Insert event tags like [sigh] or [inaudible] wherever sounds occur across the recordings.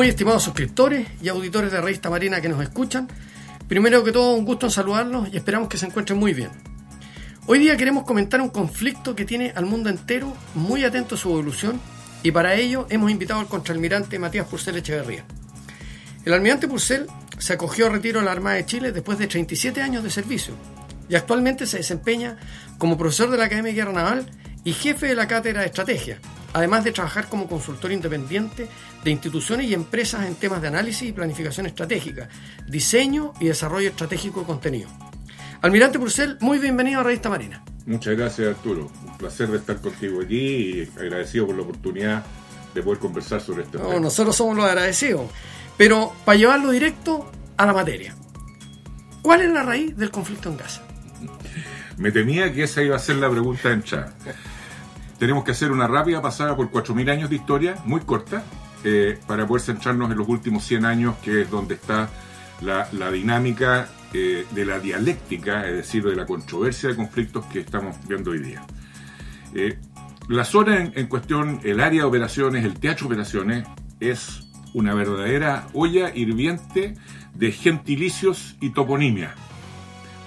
Muy estimados suscriptores y auditores de Revista Marina que nos escuchan, primero que todo un gusto en saludarlos y esperamos que se encuentren muy bien. Hoy día queremos comentar un conflicto que tiene al mundo entero muy atento a su evolución y para ello hemos invitado al contraalmirante Matías Purcell Echeverría. El almirante Purcell se acogió a retiro a la Armada de Chile después de 37 años de servicio y actualmente se desempeña como profesor de la Academia de Guerra Naval y jefe de la Cátedra de Estrategia, además de trabajar como consultor independiente de instituciones y empresas en temas de análisis y planificación estratégica, diseño y desarrollo estratégico de contenido. Almirante Purcell, muy bienvenido a Revista Marina. Muchas gracias Arturo, un placer de estar contigo aquí y agradecido por la oportunidad de poder conversar sobre este tema. Nosotros somos los agradecidos, pero para llevarlo directo a la materia, ¿cuál es la raíz del conflicto en Gaza? Me temía que esa iba a ser la pregunta en chat. Tenemos que hacer una rápida pasada por 4.000 años de historia, muy corta, eh, para poder centrarnos en los últimos 100 años, que es donde está la, dinámica eh, de la dialéctica, es decir, de la controversia de conflictos que estamos viendo hoy día. Eh, la zona en, en, cuestión, el área de operaciones, el teatro de operaciones, es una verdadera olla hirviente de gentilicios y toponimia.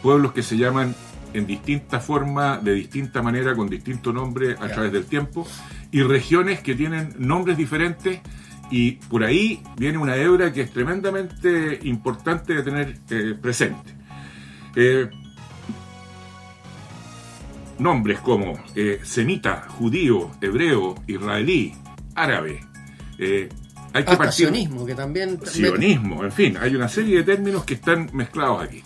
Pueblos que se llaman en distinta forma, de distinta manera, con distinto nombre a través del tiempo, y regiones que tienen nombres diferentes, y por ahí viene una hebra que es tremendamente importante de tener eh, presente. Eh, nombres como eh, semita, judío, hebreo, israelí, árabe. hay que partir, sionismo, que también... Sionismo, en fin, hay una serie de términos que están mezclados aquí.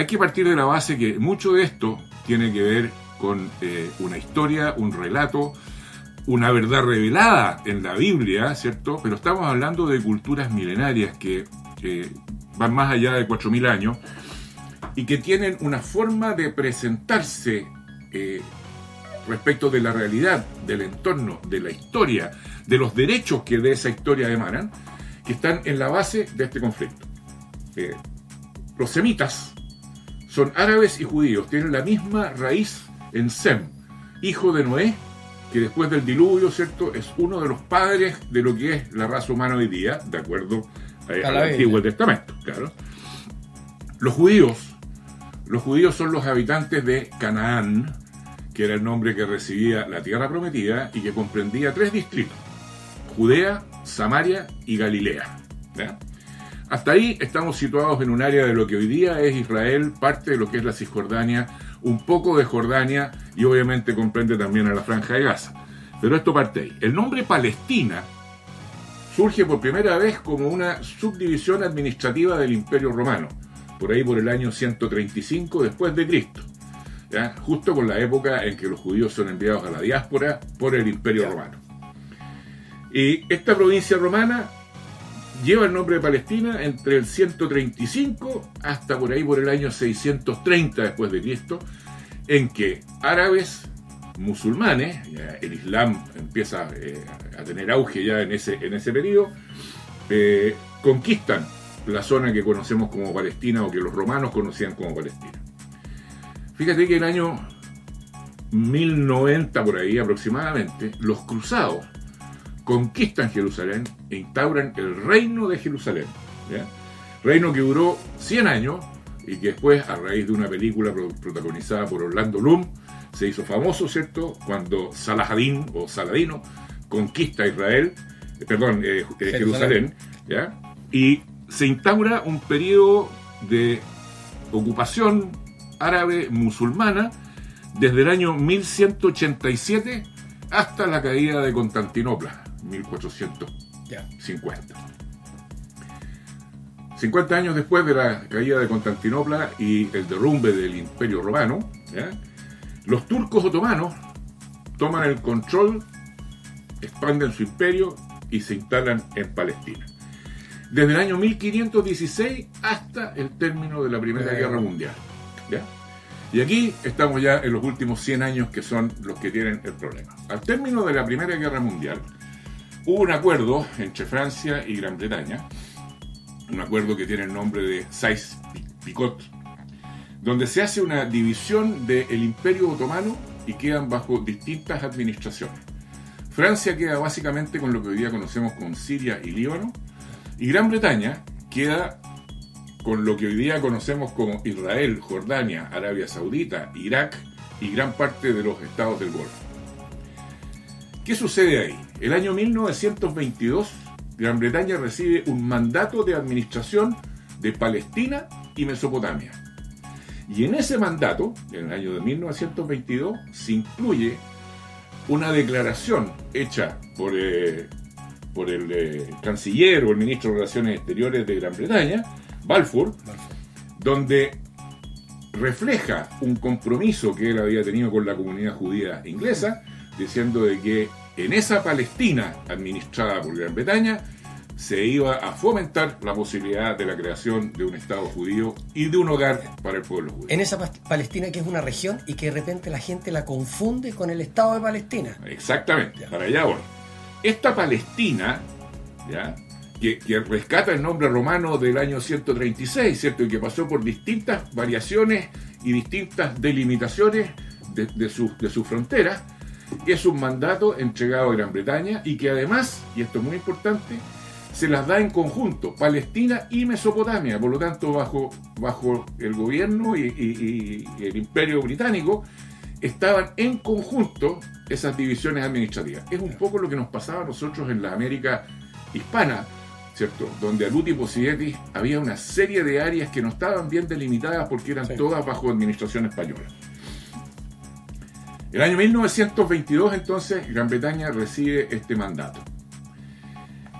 Hay que partir de la base que mucho de esto tiene que ver con eh, una historia, un relato, una verdad revelada en la Biblia, ¿cierto? Pero estamos hablando de culturas milenarias que van más allá de 4.000 años y que tienen una forma de presentarse eh, respecto de la realidad, del entorno, de la historia, de los derechos que de esa historia emanan, que están en la base de este conflicto. Eh, los semitas, son árabes y judíos, tienen la misma raíz en Sem, hijo de Noé, que después del diluvio, ¿cierto?, es uno de los padres de lo que es la raza humana hoy día, de acuerdo al Antiguo Testamento, claro. Los judíos, los judíos son los habitantes de Canaán, que era el nombre que recibía la tierra prometida y que comprendía tres distritos, Judea, Samaria y Galilea. Hasta ahí estamos situados en un área de lo que hoy día es Israel, parte de lo que es la Cisjordania, un poco de Jordania y obviamente comprende también a la Franja de Gaza. Pero esto parte ahí. El nombre Palestina surge por primera vez como una subdivisión administrativa del Imperio Romano, por ahí por el año 135 después de Cristo, justo con la época en que los judíos son enviados a la diáspora por el Imperio Romano. Y esta provincia romana lleva el nombre de Palestina entre el 135 hasta por ahí por el año 630 después de Cristo, en que árabes, musulmanes, el Islam empieza eh, a tener auge ya en ese, en ese periodo, eh, conquistan la zona que conocemos como Palestina o que los romanos conocían como Palestina. Fíjate que el año 1090 por ahí aproximadamente, los cruzados conquistan Jerusalén e instauran el reino de Jerusalén. Reino que duró 100 años y que después, a raíz de una película protagonizada por Orlando Bloom, se hizo famoso, ¿cierto? Cuando Salahadin o Saladino conquista Israel, eh, perdón, eh, eh, Jerusalén, ¿ya? y se instaura un periodo de ocupación árabe musulmana desde el año 1187 hasta la caída de Constantinopla, 1450. 50 años después de la caída de Constantinopla y el derrumbe del Imperio Romano, los turcos otomanos toman el control, expanden su imperio y se instalan en Palestina. Desde el año 1516 hasta el término de la Primera Guerra Mundial. Y aquí estamos ya en los últimos 100 años que son los que tienen el problema. Al término de la Primera Guerra Mundial, hubo un acuerdo entre Francia y Gran Bretaña, un acuerdo que tiene el nombre de Sykes-Picot, donde se hace una división del Imperio Otomano y quedan bajo distintas administraciones. Francia queda básicamente con lo que hoy día conocemos como Siria y Líbano, Y Gran Bretaña queda con lo que hoy día conocemos como Israel, Jordania, Arabia Saudita, Irak y gran parte de los estados del Golfo. ¿Qué sucede ahí? El año 1922, Gran Bretaña recibe un mandato de administración de Palestina y Mesopotamia. Y en ese mandato, en el año de 1922, se incluye una declaración hecha por, eh, por el eh, canciller o el ministro de Relaciones Exteriores de Gran Bretaña, Balfour, donde refleja un compromiso que él había tenido con la comunidad judía inglesa, diciendo de que en esa Palestina administrada por Gran Bretaña se iba a fomentar la posibilidad de la creación de un Estado judío y de un hogar para el pueblo judío. En esa Palestina que es una región y que de repente la gente la confunde con el Estado de Palestina. Exactamente, para allá voy. Esta Palestina, ¿ya? que, rescata el nombre romano del año 136, ¿cierto? Y que pasó por distintas variaciones y distintas delimitaciones de, de sus su fronteras, es un mandato entregado a Gran Bretaña y que además, y esto es muy importante, se las da en conjunto, Palestina y Mesopotamia, por lo tanto bajo, bajo el gobierno y, y el imperio británico, estaban en conjunto esas divisiones administrativas. Es un poco lo que nos pasaba a nosotros en la América hispana, donde a Luti Posietti había una serie de áreas que no estaban bien delimitadas porque eran todas bajo administración española. El año 1922 entonces Gran Bretaña recibe este mandato.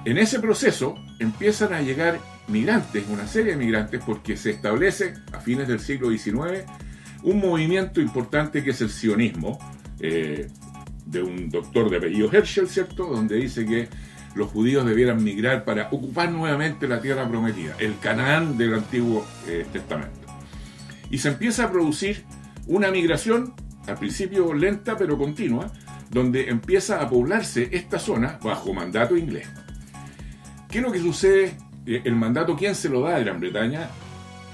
En ese proceso empiezan a llegar migrantes, una serie de migrantes, porque se establece a fines del siglo XIX un movimiento importante que es el sionismo, eh, de un doctor de apellido Herschel, ¿cierto? Donde dice que los judíos debieran migrar para ocupar nuevamente la tierra prometida, el Canaán del Antiguo eh, Testamento. Y se empieza a producir una migración, al principio lenta pero continua, donde empieza a poblarse esta zona bajo mandato inglés. ¿Qué es lo que sucede? Eh, el mandato, ¿quién se lo da a Gran Bretaña?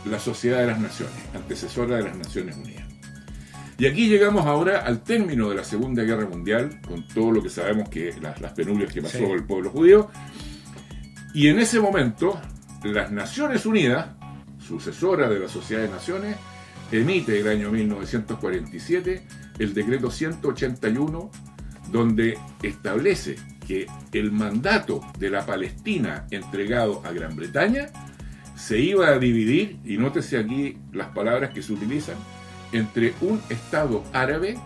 La Sociedad de las Naciones, antecesora de las Naciones Unidas. Y aquí llegamos ahora al término de la Segunda Guerra Mundial, con todo lo que sabemos que las, penurias que pasó el pueblo judío. Y en ese momento, las Naciones Unidas, sucesora de la Sociedad de Naciones, emite el año 1947 el decreto 181, donde establece que el mandato de la Palestina entregado a Gran Bretaña se iba a dividir, y nótese aquí las palabras que se utilizan, entre un Estado árabe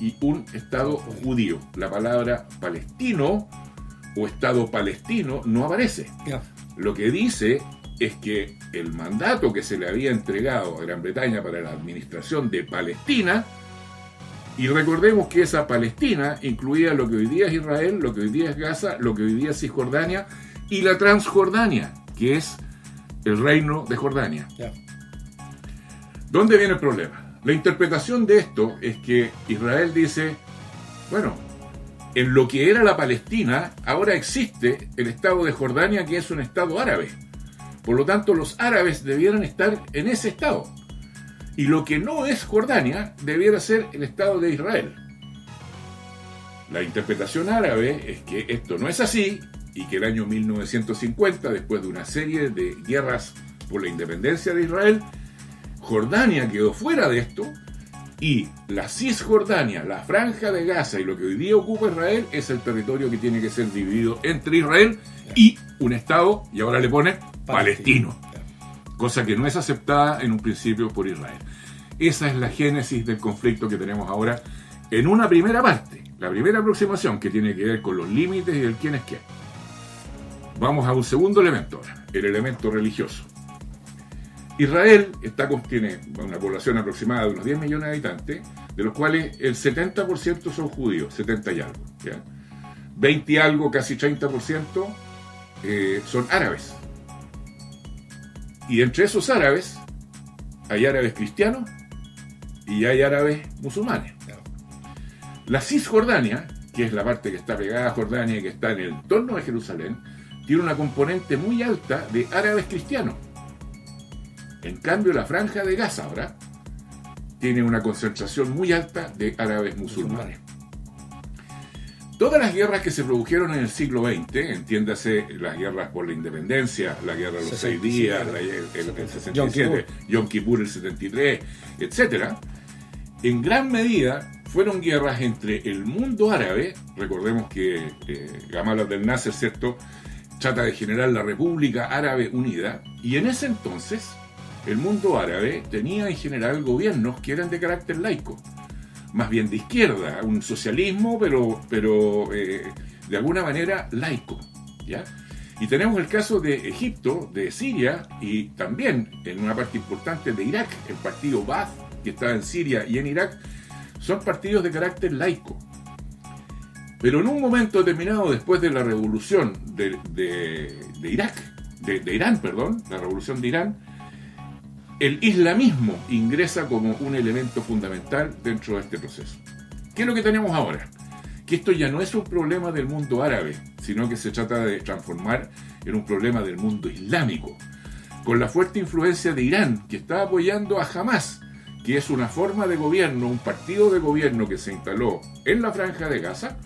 y un Estado judío. La palabra palestino o Estado palestino no aparece. Lo que dice es que el mandato que se le había entregado a Gran Bretaña para la administración de Palestina, y recordemos que esa Palestina incluía lo que hoy día es Israel, lo que hoy día es Gaza, lo que hoy día es Cisjordania y la Transjordania, que es el reino de Jordania. ¿Dónde viene el problema? La interpretación de esto es que Israel dice, bueno, en lo que era la Palestina, ahora existe el Estado de Jordania, que es un Estado árabe. Por lo tanto, los árabes debieran estar en ese Estado. Y lo que no es Jordania debiera ser el Estado de Israel. La interpretación árabe es que esto no es así y que el año 1950, después de una serie de guerras por la independencia de Israel, Jordania quedó fuera de esto y la Cisjordania, la franja de Gaza y lo que hoy día ocupa Israel es el territorio que tiene que ser dividido entre Israel y un Estado, y ahora le pone palestino, cosa que no es aceptada en un principio por Israel. Esa es la génesis del conflicto que tenemos ahora en una primera parte, la primera aproximación que tiene que ver con los límites y el quién es quién. Vamos a un segundo elemento el elemento religioso. Israel está, tiene una población aproximada de unos 10 millones de habitantes, de los cuales el 70% son judíos, 70 y algo. 20 y algo, casi 30% eh, son árabes. Y entre esos árabes hay árabes cristianos y hay árabes musulmanes. La Cisjordania, que es la parte que está pegada a Jordania y que está en el entorno de Jerusalén, tiene una componente muy alta de árabes cristianos en cambio, la franja de Gaza ahora tiene una concentración muy alta de árabes musulmanes. Todas las guerras que se produjeron en el siglo XX, entiéndase las guerras por la independencia, la guerra de los seis días, la, el, el, 67, Yom Kippur el 73, etcétera, en gran medida fueron guerras entre el mundo árabe, recordemos que eh, Gamal Abdel Nasser, ¿cierto?, trata de generar la República Árabe Unida, y en ese entonces el mundo árabe tenía en general gobiernos que eran de carácter laico, más bien de izquierda, un socialismo, pero, pero eh, de alguna manera laico, ¿ya? Y tenemos el caso de Egipto, de Siria y también en una parte importante de Irak, el partido Baath, que está en Siria y en Irak, son partidos de carácter laico. Pero en un momento determinado, después de la revolución de, Irak, de, Irán, perdón, la revolución de Irán, el islamismo ingresa como un elemento fundamental dentro de este proceso. ¿Qué es lo que tenemos ahora? Que esto ya no es un problema del mundo árabe, sino que se trata de transformar en un problema del mundo islámico, con la fuerte influencia de Irán, que está apoyando a Hamas, que es una forma de gobierno, un partido de gobierno que se instaló en la franja de Gaza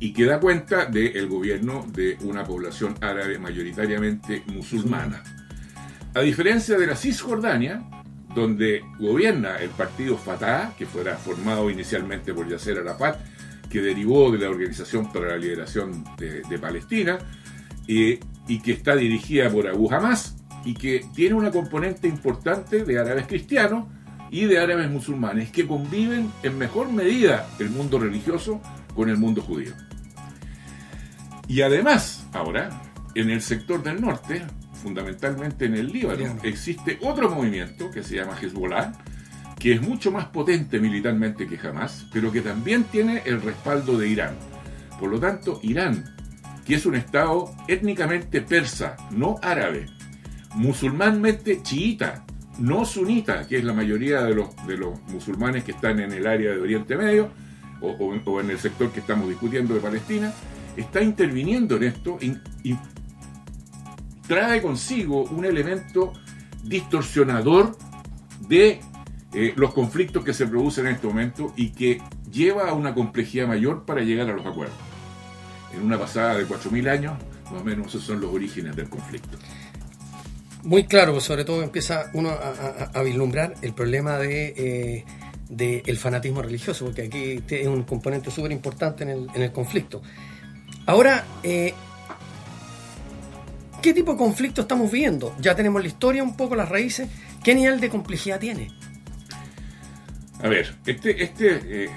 y que da cuenta del gobierno de una población árabe mayoritariamente musulmana. A diferencia de la Cisjordania, donde gobierna el partido Fatah, que fuera formado inicialmente por Yasser Arafat, que derivó de la Organización para la Liberación de, Palestina, y que está dirigida por Abu Hamas, y que tiene una componente importante de árabes cristianos y de árabes musulmanes, que conviven en mejor medida el mundo religioso con el mundo judío. Y además, ahora, en el sector del norte, fundamentalmente en el Líbano, existe otro movimiento que se llama Hezbollah, que es mucho más potente militarmente que jamás, pero que también tiene el respaldo de Irán. Por lo tanto, Irán, que es un estado étnicamente persa, no árabe, musulmanmente chiita, no sunita, que es la mayoría de los, de los musulmanes que están en el área de Oriente Medio o, o en el sector que estamos discutiendo de Palestina, está interviniendo en esto y trae consigo un elemento distorsionador de eh, los conflictos que se producen en este momento y que lleva a una complejidad mayor para llegar a los acuerdos. En una pasada de 4.000 años, más o menos esos son los orígenes del conflicto. Muy claro, pues sobre todo empieza uno a, vislumbrar el problema de, eh, el fanatismo religioso, porque aquí es un componente súper importante en el, en el conflicto. Ahora, eh, ¿Qué tipo de conflicto estamos viendo? Ya tenemos la historia, un poco las raíces. ¿Qué nivel de complejidad tiene? A ver, este, este eh,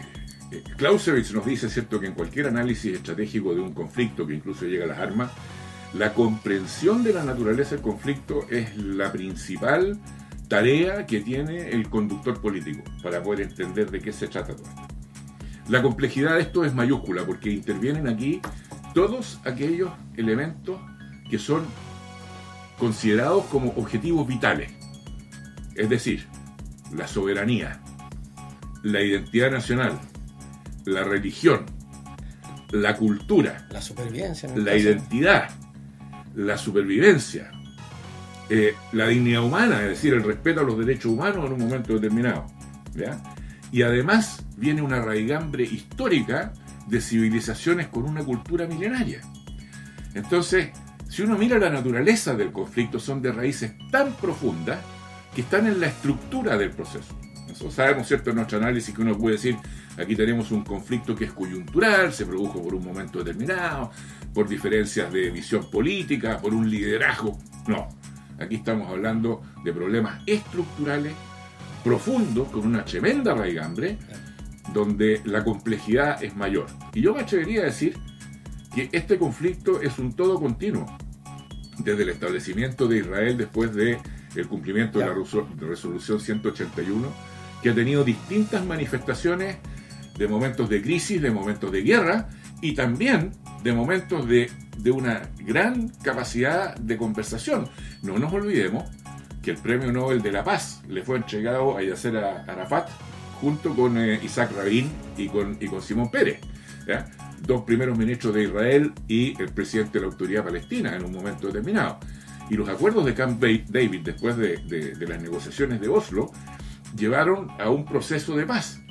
Clausewitz nos dice, ¿cierto?, que en cualquier análisis estratégico de un conflicto que incluso llega a las armas, la comprensión de la naturaleza del conflicto es la principal tarea que tiene el conductor político para poder entender de qué se trata todo esto. La complejidad de esto es mayúscula porque intervienen aquí todos aquellos elementos que son considerados como objetivos vitales. Es decir, la soberanía, la identidad nacional, la religión, la cultura, la supervivencia, la identidad, la supervivencia, eh, la dignidad humana, es decir, el respeto a los derechos humanos en un momento determinado. Y además viene una raigambre histórica de civilizaciones con una cultura milenaria. Entonces, si uno mira la naturaleza del conflicto, son de raíces tan profundas que están en la estructura del proceso. Nosotros sabemos, ¿cierto?, en nuestro análisis que uno puede decir, aquí tenemos un conflicto que es coyuntural, se produjo por un momento determinado, por diferencias de visión política, por un liderazgo. No, aquí estamos hablando de problemas estructurales, profundos, con una tremenda raigambre, donde la complejidad es mayor. Y yo me atrevería a decir que este conflicto es un todo continuo, desde el establecimiento de Israel después del el cumplimiento de la resolución 181, que ha tenido distintas manifestaciones de momentos de crisis, de momentos de guerra y también de momentos de, una gran capacidad de conversación. No nos olvidemos que el Premio Nobel de la Paz le fue entregado a Yasser Arafat junto con eh, Isaac Rabin y con, y con Simón Pérez, dos primeros ministros de Israel y el presidente de la autoridad palestina en un momento determinado. Y los acuerdos de Camp David después de, de las negociaciones de Oslo llevaron a un proceso de paz.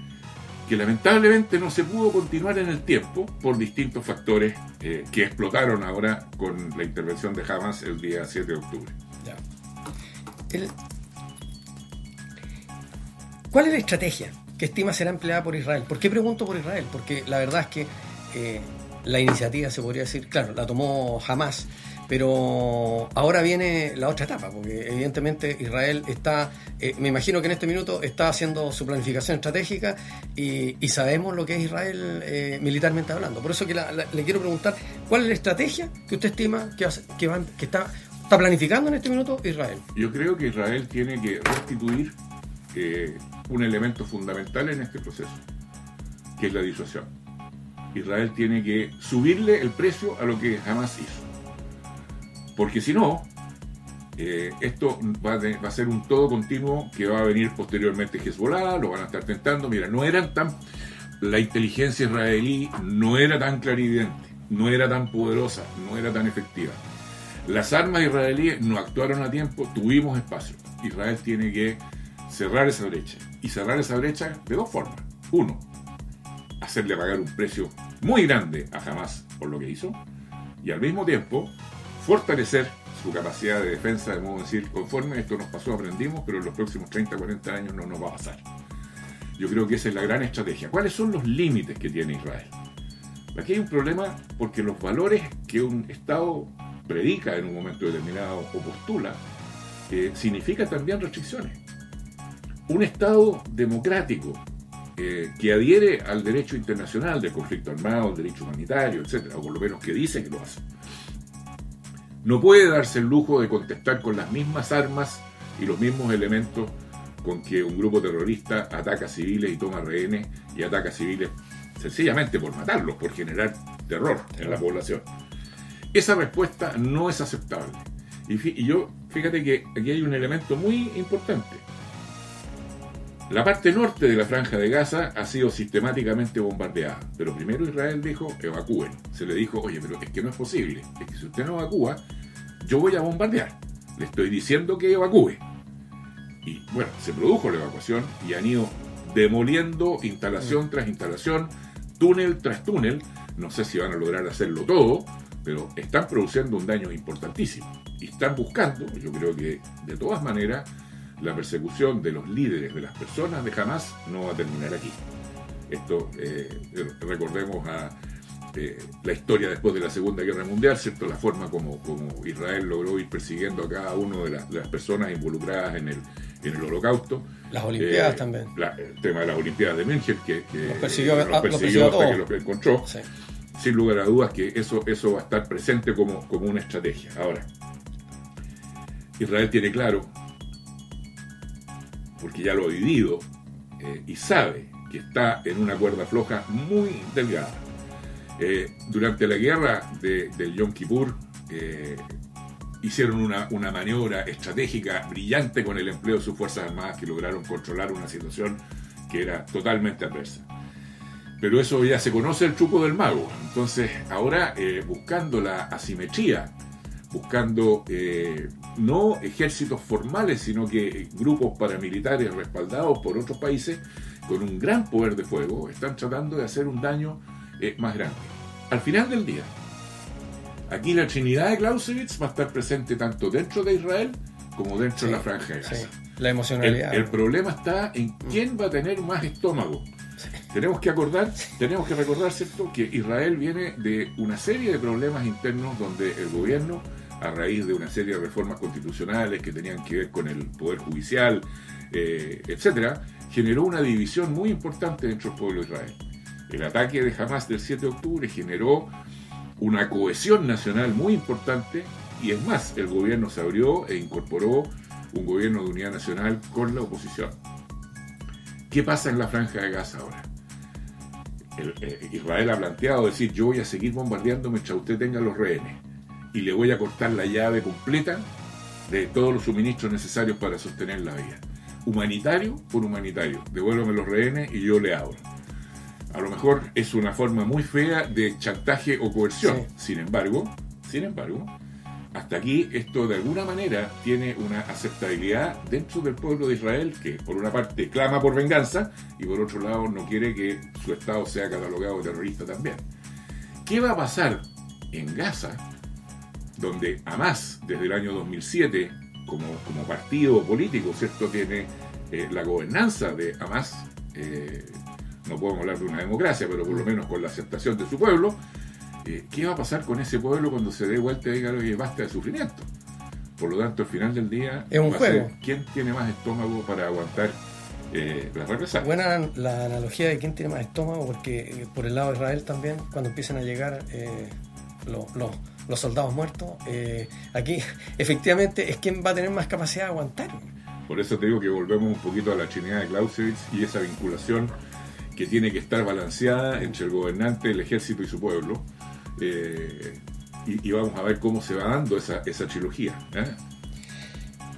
que lamentablemente no se pudo continuar en el tiempo por distintos factores eh, que explotaron ahora con la intervención de Hamas el día 7 de octubre. ¿Cuál es la estrategia que estima será empleada por Israel? ¿Por qué pregunto por Israel? Porque la verdad es que la iniciativa, se podría decir, claro, la tomó Hamas, pero ahora viene la otra etapa, porque evidentemente Israel está, eh, me imagino que en este minuto está haciendo su planificación estratégica y, sabemos lo que es Israel eh, militarmente hablando. Por eso que le quiero preguntar, ¿cuál es la estrategia que usted estima que, está planificando en este minuto Israel? Yo creo que Israel tiene que restituir eh, un elemento fundamental en este proceso, que es la disuasión. Israel tiene que subirle el precio a lo que jamás hizo porque si no, eh, esto va a, ser un todo continuo que va a venir posteriormente Hezbollah, lo van a estar tentando. Mira, no eran tan. La inteligencia israelí no era tan clarividente, no era tan poderosa, no era tan efectiva. Las armas israelíes no actuaron a tiempo, tuvimos espacio. Israel tiene que cerrar esa brecha. Y cerrar esa brecha de dos formas. Uno, hacerle pagar un precio muy grande a Hamas por lo que hizo. Y al mismo tiempo, fortalecer su capacidad de defensa, de modo decir, conforme esto nos pasó, aprendimos, pero en los próximos 30, 40 años no nos va a pasar. Yo creo que esa es la gran estrategia. ¿Cuáles son los límites que tiene Israel? Aquí hay un problema porque los valores que un Estado predica en un momento determinado o postula, eh, significa también restricciones. Un Estado democrático eh, que adhiere al derecho internacional del conflicto armado, al derecho humanitario, etcétera, o por lo menos que dice que lo hace, no puede darse el lujo de contestar con las mismas armas y los mismos elementos con que un grupo terrorista ataca civiles y toma rehenes y ataca civiles sencillamente por matarlos, por generar terror en la población. Esa respuesta no es aceptable. Y, yo, fíjate que aquí hay un elemento muy importante. La parte norte de la franja de Gaza ha sido sistemáticamente bombardeada, pero primero Israel dijo evacúen. Se le dijo, oye, pero es que no es posible, es que si usted no evacúa, yo voy a bombardear. Le estoy diciendo que evacúe. Y bueno, se produjo la evacuación y han ido demoliendo instalación mm. tras instalación, túnel tras túnel. No sé si van a lograr hacerlo todo, pero están produciendo un daño importantísimo. Y están buscando, yo creo que de todas maneras, la persecución de los líderes, de las personas de Hamas, no va a terminar aquí. Esto, eh, recordemos a este, la historia después de la Segunda Guerra Mundial, ¿cierto? La forma como, como Israel logró ir persiguiendo a cada una de, las personas involucradas en el, en el holocausto. Las Olimpiadas eh, también. el tema de las Olimpiadas de München, que, los persiguió, hasta que los encontró. Sin lugar a dudas que eso, eso va a estar presente como, como una estrategia. Ahora, Israel tiene claro, porque ya lo ha vivido, eh, y sabe que está en una cuerda floja muy delgada eh, durante la guerra de, del Yom Kippur eh, hicieron una, maniobra estratégica brillante con el empleo de sus Fuerzas Armadas que lograron controlar una situación que era totalmente adversa. Pero eso ya se conoce el truco del mago. Entonces, ahora buscando la asimetría, buscando no ejércitos formales, sino que grupos paramilitares respaldados por otros países con un gran poder de fuego, están tratando de hacer un daño más grande. Al final del día, aquí la Trinidad de Clausewitz va a estar presente tanto dentro de Israel como dentro de la franja de Gaza. la emocionalidad. El, problema está en mm. quién va a tener más estómago. Tenemos que acordar, tenemos que recordar, ¿cierto?, que Israel viene de una serie de problemas internos donde el gobierno, a raíz de una serie de reformas constitucionales que tenían que ver con el poder judicial, eh, etcétera, generó una división muy importante dentro del pueblo de Israel. El ataque de Hamas del 7 de octubre generó una cohesión nacional muy importante y es más, el gobierno se abrió e incorporó un gobierno de unidad nacional con la oposición. ¿Qué pasa en la franja de Gaza ahora? Eh, Israel ha planteado decir yo voy a seguir bombardeando mientras usted tenga los rehenes y le voy a cortar la llave completa de todos los suministros necesarios para sostener la vida. Humanitario por humanitario. Devuélvame los rehenes y yo le abro a lo mejor es una forma muy fea de chantaje o coerción. Sin embargo, sin embargo, hasta aquí esto de alguna manera tiene una aceptabilidad dentro del pueblo de Israel que por una parte clama por venganza y por otro lado no quiere que su Estado sea catalogado terrorista también. ¿Qué va a pasar en Gaza, donde Hamas desde el año 2007 como, como partido político, ¿cierto? Tiene eh, la gobernanza de Hamas, eh, no podemos hablar de una democracia, pero por lo menos con la aceptación de su pueblo, eh, ¿qué va a pasar con ese pueblo cuando se dé vuelta y diga, oye, basta de sufrimiento? Por lo tanto, al final del día, es un juego. ¿quién tiene más estómago para aguantar eh, las represalias? Buena la analogía de quién tiene más estómago, porque eh, por el lado de Israel también, cuando empiezan a llegar eh, los, los, los, soldados muertos, aquí [laughs] efectivamente es quien va a tener más capacidad de aguantar. Por eso te digo que volvemos un poquito a la chinidad de Clausewitz y esa vinculación que tiene que estar balanceada entre el gobernante, el ejército y su pueblo. Eh, y, y, vamos a ver cómo se va dando esa, esa trilogía. ¿eh?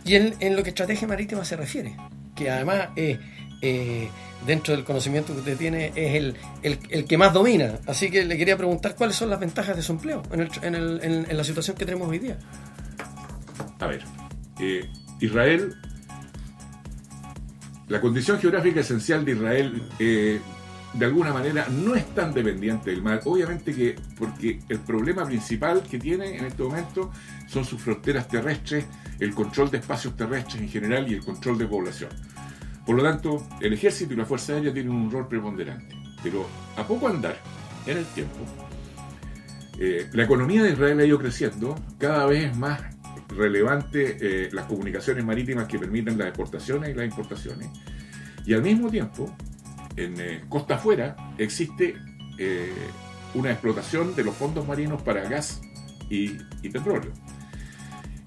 Y en, en, lo que estrategia marítima se refiere, que además eh, eh, dentro del conocimiento que usted tiene es el, el, el, que más domina. Así que le quería preguntar cuáles son las ventajas de su empleo en, el, en, el, en la situación que tenemos hoy día. A ver, eh, Israel, la condición geográfica esencial de Israel eh, de alguna manera no es tan dependiente del mar. Obviamente que porque el problema principal que tiene en este momento son sus fronteras terrestres, el control de espacios terrestres en general y el control de población. Por lo tanto, el ejército y la Fuerza Aérea tienen un rol preponderante. Pero a poco andar en el tiempo, eh, la economía de Israel ha ido creciendo, cada vez más relevante eh, las comunicaciones marítimas que permiten las exportaciones y las importaciones. Y al mismo tiempo, en eh, costa afuera existe eh, una explotación de los fondos marinos para gas y, petróleo,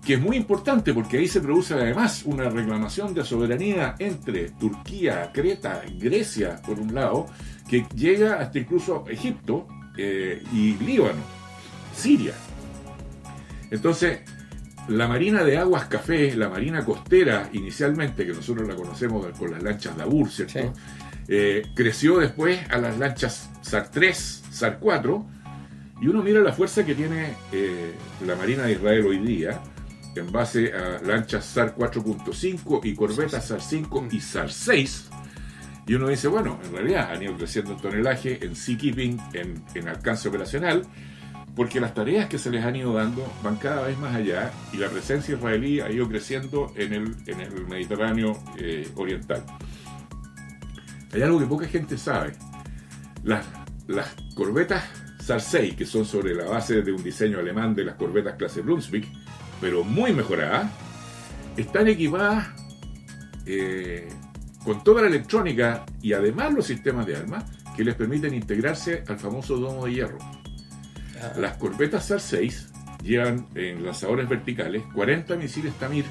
que es muy importante porque ahí se produce además una reclamación de soberanía entre Turquía, Creta, Grecia, por un lado, que llega hasta incluso Egipto eh, y Líbano, Siria. Entonces, la marina de aguas café, la marina costera inicialmente, que nosotros la conocemos con las lanchas de Abur, ¿cierto? Eh, creció después a las lanchas SAR 3, SAR 4, y uno mira la fuerza que tiene eh, la Marina de Israel hoy día en base a lanchas SAR 4.5 y corbetas SAR 5 y SAR 6. Y uno dice, bueno, en realidad han ido creciendo en tonelaje, en seakeeping, en, en alcance operacional, porque las tareas que se les han ido dando van cada vez más allá y la presencia israelí ha ido creciendo en el, en el Mediterráneo eh, oriental. Hay algo que poca gente sabe. Las, las corbetas SAR-6, que son sobre la base de un diseño alemán de las corbetas clase Brunswick, pero muy mejoradas, están equipadas eh, con toda la electrónica y además los sistemas de armas que les permiten integrarse al famoso domo de hierro. Las corbetas SAR-6 llevan en lanzadores verticales 40 misiles Tamir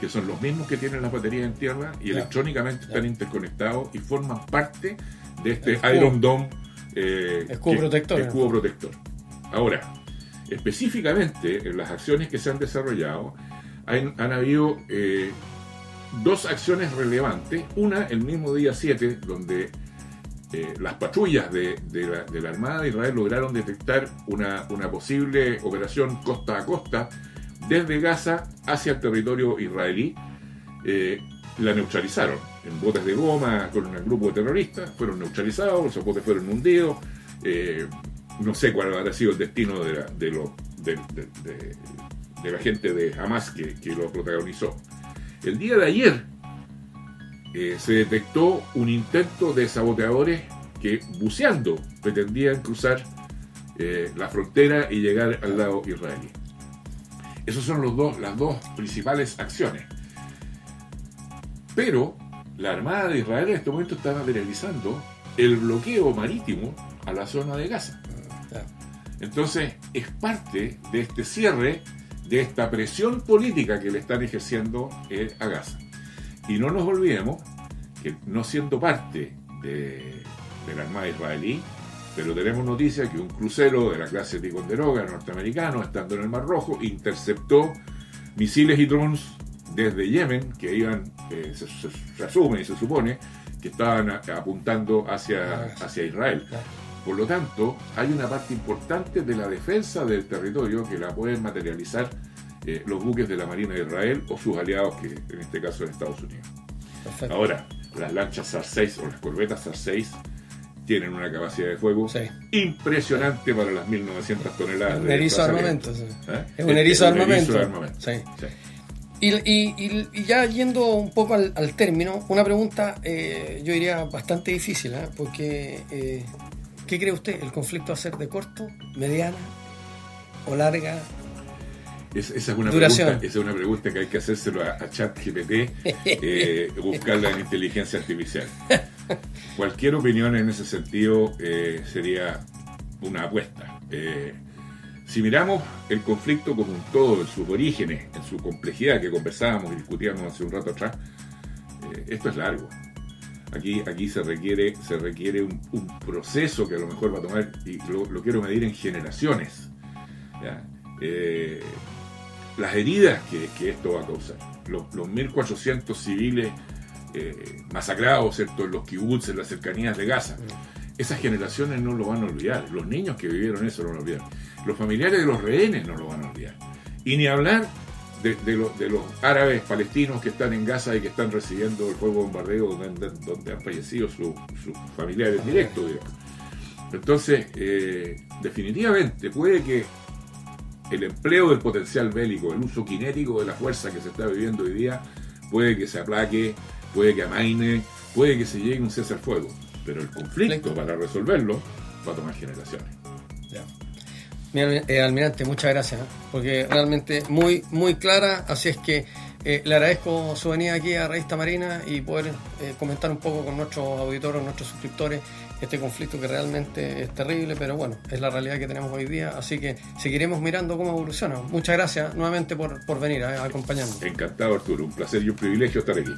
que son los mismos que tienen las baterías en tierra y electrónicamente están interconectados y forman parte de este. Iron Dome eh, escudo, que, protector, escudo protector. Ahora, específicamente en las acciones que se han desarrollado, han, han habido eh, dos acciones relevantes. Una, el mismo día 7, donde eh, las patrullas de, de, la, de, la, Armada de Israel lograron detectar una, una posible operación costa a costa desde Gaza hacia el territorio israelí, eh, la neutralizaron en botes de goma con un grupo de terroristas, fueron neutralizados, esos botes fueron hundidos, eh, no sé cuál habrá sido el destino de la, gente de Hamas que, lo protagonizó. El día de ayer eh, se detectó un intento de saboteadores que buceando pretendían cruzar la frontera y llegar al lado israelí. Esas son los dos, las dos principales acciones. Pero la Armada de Israel en este momento está materializando el bloqueo marítimo a la zona de Gaza. Entonces es parte de este cierre, de esta presión política que le están ejerciendo eh, a Gaza. Y no nos olvidemos que no siendo parte de, de la Armada israelí, pero tenemos noticia que un crucero de la clase Ticonderoga norteamericano, estando en el Mar Rojo, interceptó misiles y drones desde Yemen, que iban, eh, se, se, se, asume y se supone, que estaban a, apuntando hacia, hacia Israel. Por lo tanto, hay una parte importante de la defensa del territorio que la pueden materializar eh, los buques de la Marina de Israel o sus aliados, que en este caso es Estados Unidos. Perfecto. Ahora, las lanchas SAR-6 o las corbetas SAR-6 tienen una capacidad de fuego Sí. impresionante para las 1900 toneladas. un de erizo de armamento. sí. ¿Eh? Es un erizo de armamento. Sí. Y, y- y- ya yendo un poco al, al término, una pregunta eh, yo diría bastante difícil, ¿eh? porque eh, ¿qué cree usted? ¿El conflicto va a ser de corto, mediana o larga? Es- esa, es una Duración. pregunta, esa es una pregunta que hay que hacérselo a, a ChatGPT, eh, [laughs] buscarla en inteligencia artificial. [laughs] Cualquier opinión en ese sentido eh, sería una apuesta. Eh, si miramos el conflicto como un todo, en sus orígenes, en su complejidad que conversábamos y discutíamos hace un rato atrás, eh, esto es largo. Aquí, aquí se requiere, se requiere un, un proceso que a lo mejor va a tomar, y lo, lo quiero medir en generaciones. ¿ya? Eh, las heridas que, que esto va a causar, los, los 1.400 civiles eh, masacrados ¿cierto? en los kibbutz, en las cercanías de Gaza, esas generaciones no lo van a olvidar, los niños que vivieron eso no lo olvidan, los familiares de los rehenes no lo van a olvidar, y ni hablar de, de lo- de los árabes palestinos que están en Gaza y que están recibiendo el fuego bombardeo donde, donde han fallecido su- sus familiares directos, digamos. Entonces, eh, definitivamente puede que el empleo del potencial bélico, el uso cinético de la fuerza que se está viviendo hoy día, puede que se aplaque, puede que amaine, puede que se llegue un cese al fuego. Pero el conflicto para resolverlo va a tomar generaciones. Ya. Mi almi- eh, almirante, muchas gracias, ¿eh? porque realmente muy, muy clara, así es que eh, le agradezco su venida aquí a Revista Marina y poder eh, comentar un poco con nuestros auditores, nuestros suscriptores, este conflicto que realmente es terrible, pero bueno, es la realidad que tenemos hoy día, así que seguiremos mirando cómo evoluciona. Muchas gracias nuevamente por, por venir a acompañarnos. Encantado Arturo, un placer y un privilegio estar aquí.